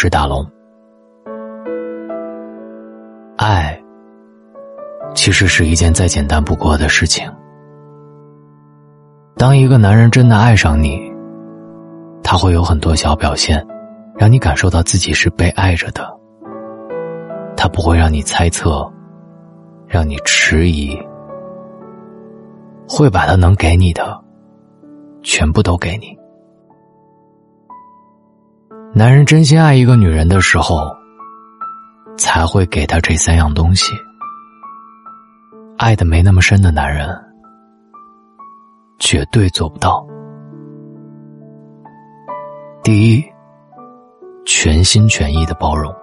是大龙。爱，其实是一件再简单不过的事情。当一个男人真的爱上你，他会有很多小表现，让你感受到自己是被爱着的。他不会让你猜测，让你迟疑，会把他能给你的，全部都给你。男人真心爱一个女人的时候，才会给她这三样东西。爱的没那么深的男人，绝对做不到。第一，全心全意的包容。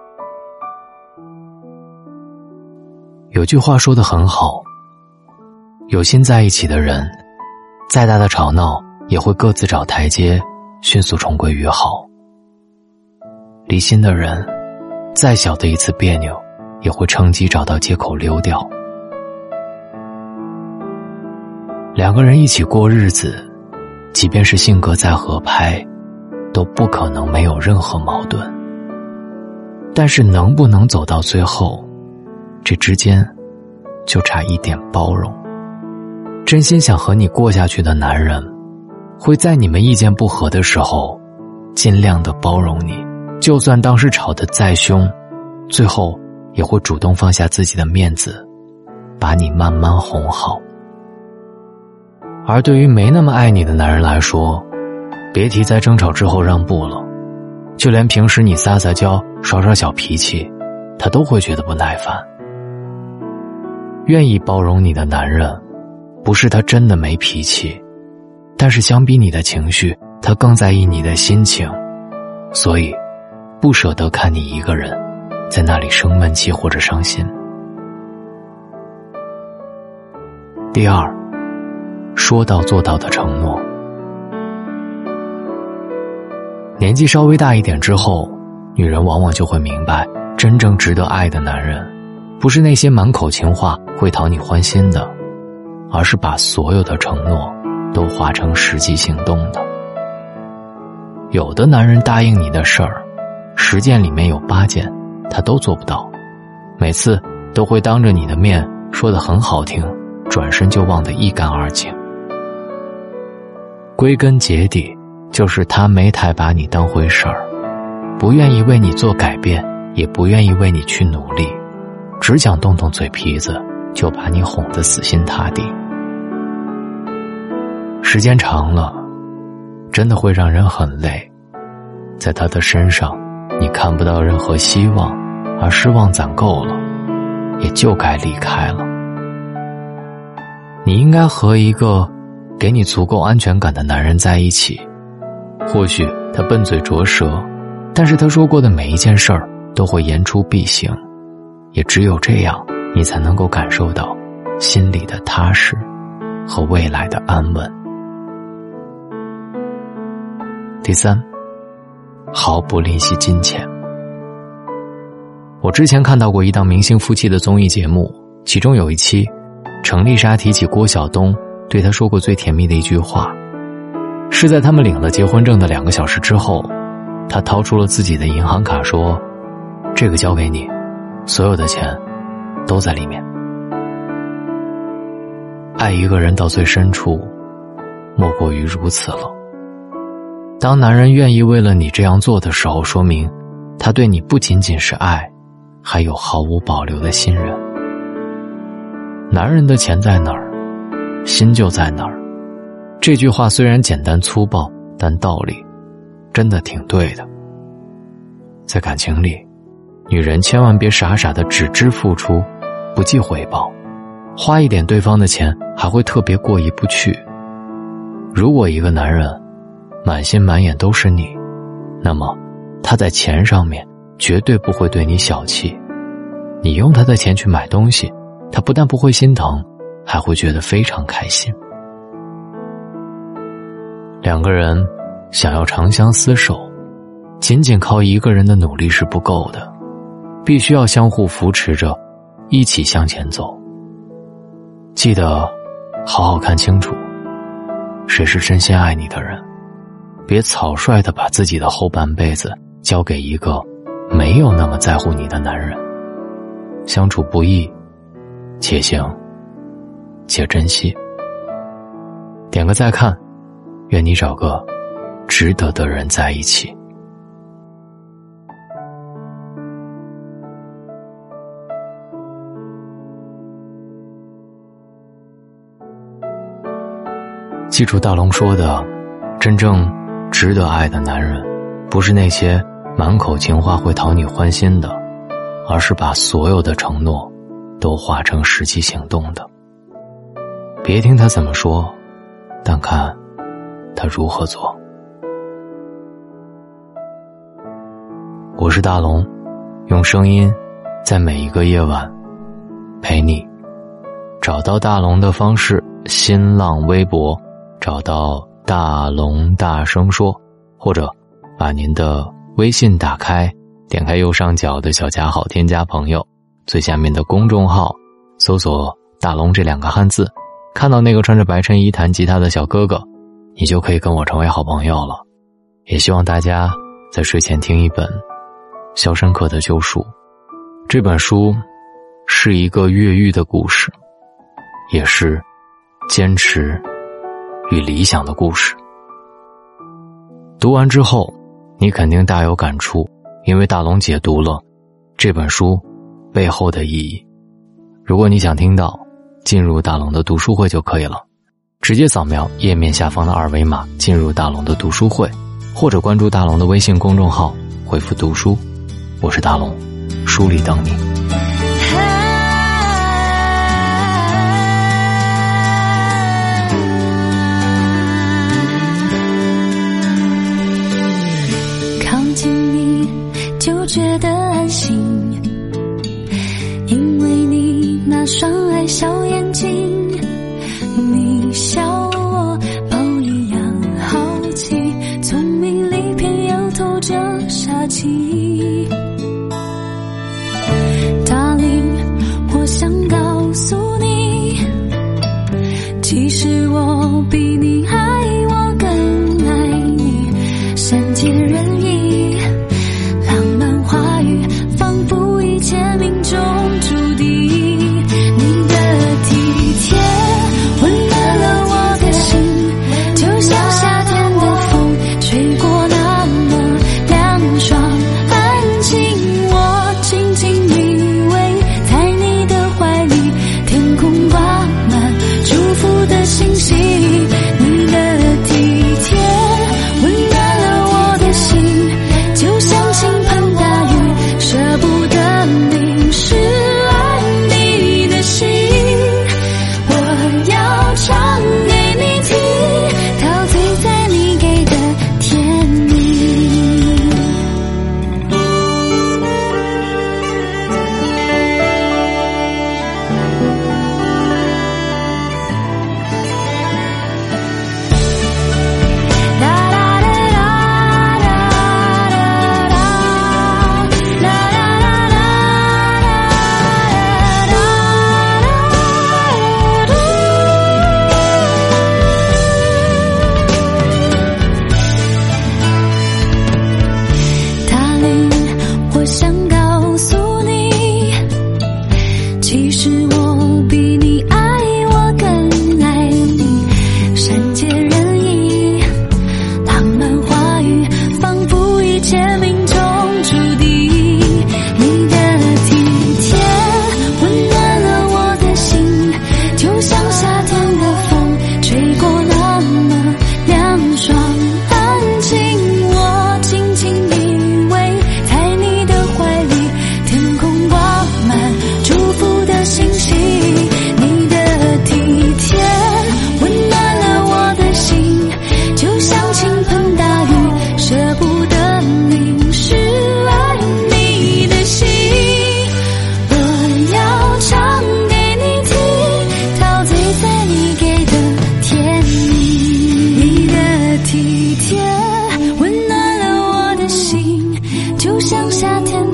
有句话说的很好：有心在一起的人，再大的吵闹也会各自找台阶，迅速重归于好。离心的人，再小的一次别扭，也会趁机找到借口溜掉。两个人一起过日子，即便是性格再合拍，都不可能没有任何矛盾。但是能不能走到最后，这之间，就差一点包容。真心想和你过下去的男人，会在你们意见不合的时候，尽量的包容你。就算当时吵得再凶，最后也会主动放下自己的面子，把你慢慢哄好。而对于没那么爱你的男人来说，别提在争吵之后让步了，就连平时你撒撒娇、耍耍小脾气，他都会觉得不耐烦。愿意包容你的男人，不是他真的没脾气，但是相比你的情绪，他更在意你的心情，所以。不舍得看你一个人在那里生闷气或者伤心。第二，说到做到的承诺。年纪稍微大一点之后，女人往往就会明白，真正值得爱的男人，不是那些满口情话会讨你欢心的，而是把所有的承诺都化成实际行动的。有的男人答应你的事儿。十件里面有八件，他都做不到，每次都会当着你的面说的很好听，转身就忘得一干二净。归根结底，就是他没太把你当回事儿，不愿意为你做改变，也不愿意为你去努力，只想动动嘴皮子就把你哄得死心塌地。时间长了，真的会让人很累，在他的身上。你看不到任何希望，而失望攒够了，也就该离开了。你应该和一个给你足够安全感的男人在一起。或许他笨嘴拙舌，但是他说过的每一件事儿都会言出必行。也只有这样，你才能够感受到心里的踏实和未来的安稳。第三。毫不吝惜金钱。我之前看到过一档明星夫妻的综艺节目，其中有一期，程丽莎提起郭晓东，对他说过最甜蜜的一句话，是在他们领了结婚证的两个小时之后，他掏出了自己的银行卡说：“这个交给你，所有的钱都在里面。”爱一个人到最深处，莫过于如此了。当男人愿意为了你这样做的时候，说明他对你不仅仅是爱，还有毫无保留的信任。男人的钱在哪儿，心就在哪儿。这句话虽然简单粗暴，但道理真的挺对的。在感情里，女人千万别傻傻的只知付出，不计回报，花一点对方的钱还会特别过意不去。如果一个男人，满心满眼都是你，那么他在钱上面绝对不会对你小气。你用他的钱去买东西，他不但不会心疼，还会觉得非常开心。两个人想要长相厮守，仅仅靠一个人的努力是不够的，必须要相互扶持着，一起向前走。记得好好看清楚，谁是真心爱你的人。别草率的把自己的后半辈子交给一个没有那么在乎你的男人。相处不易，且行且珍惜。点个再看，愿你找个值得的人在一起。记住大龙说的，真正值得爱的男人，不是那些满口情话会讨你欢心的，而是把所有的承诺都化成实际行动的。别听他怎么说，但看他如何做。我是大龙，用声音在每一个夜晚陪你。找到大龙的方式：新浪微博。找到大龙大声说，或者把您的微信打开，点开右上角的小加号，添加朋友，最下面的公众号搜索“大龙”这两个汉字，看到那个穿着白衬衣弹吉他的小哥哥，你就可以跟我成为好朋友了。也希望大家在睡前听一本《肖申克的救赎》，这本书是一个越狱的故事，也是坚持。与理想的故事，读完之后，你肯定大有感触，因为大龙解读了这本书背后的意义。如果你想听到，进入大龙的读书会就可以了，直接扫描页面下方的二维码进入大龙的读书会，或者关注大龙的微信公众号，回复“读书”，我是大龙，书里等你。双爱笑眼睛，你笑我猫一样好奇，聪明里偏又透着傻气。Darling，我想告诉你，其实我比你。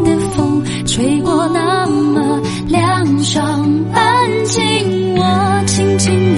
的风吹过那么凉爽安静我轻轻